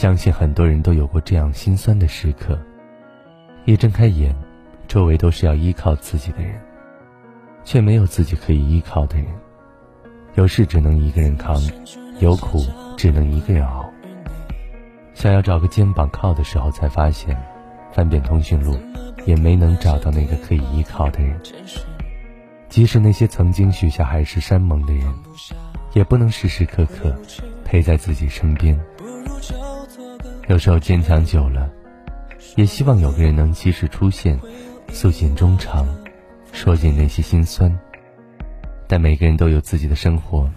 相信很多人都有过这样心酸的时刻：一睁开眼，周围都是要依靠自己的人，却没有自己可以依靠的人。有事只能一个人扛，有苦只能一个人熬。想要找个肩膀靠的时候，才发现，翻遍通讯录，也没能找到那个可以依靠的人。即使那些曾经许下海誓山盟的人，也不能时时刻刻陪在自己身边。有时候坚强久了，也希望有个人能及时出现，诉尽衷肠，说尽那些心酸。但每个人都有自己的生活，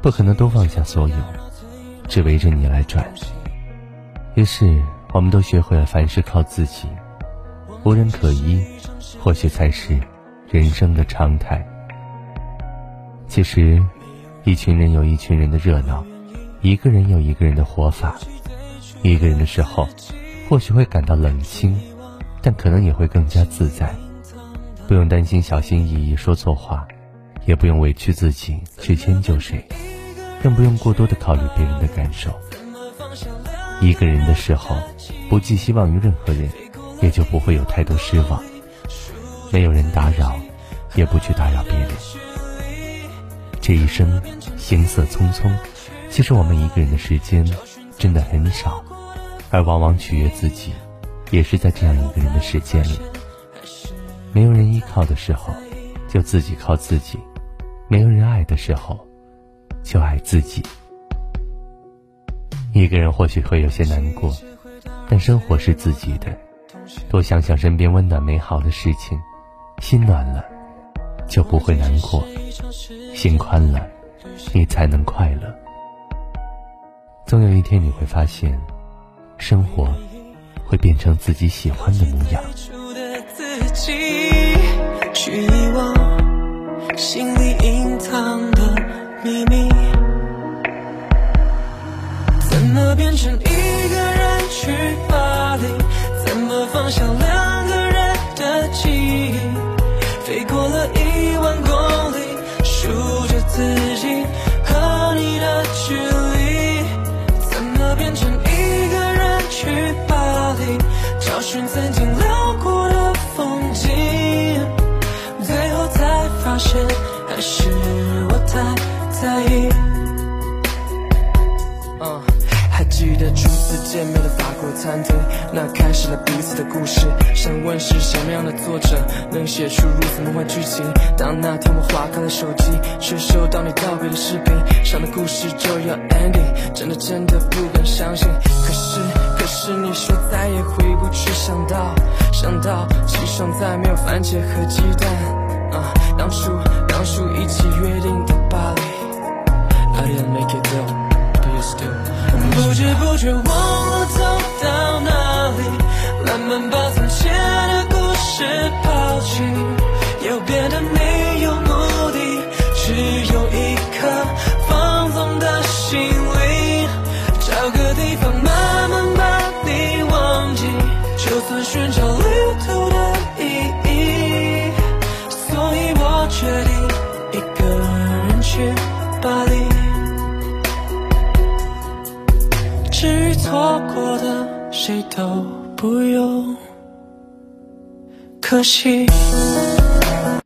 不可能都放下所有，只围着你来转。于是，我们都学会了凡事靠自己，无人可依，或许才是人生的常态。其实，一群人有一群人的热闹，一个人有一个人的活法。一个人的时候，或许会感到冷清，但可能也会更加自在，不用担心小心翼翼说错话，也不用委屈自己去迁就谁，更不用过多的考虑别人的感受。一个人的时候，不寄希望于任何人，也就不会有太多失望。没有人打扰，也不去打扰别人。这一生行色匆匆，其实我们一个人的时间真的很少，而往往取悦自己，也是在这样一个人的时间里。没有人依靠的时候，就自己靠自己；没有人爱的时候，就爱自己。一个人或许会有些难过，但生活是自己的。多想想身边温暖美好的事情，心暖了，就不会难过；心宽了，你才能快乐。总有一天你会发现，生活会变成自己喜欢的模样。心里隐藏的秘密。怎么变成一个人去巴黎？怎么放下寻曾经辽阔的风景，最后才发现还是我太在意。还记得初次见面的法国餐厅，那开始了彼此的故事。想问是什么样的作者能写出如此梦幻剧情？当那天我划开了手机，却收到你道别的视频，上的故事就要 ending，真的真的不敢相信。可是可是你说再也回不去，想到想到机上再没有番茄和鸡蛋。啊，当初至于。错过的谁都不用可惜。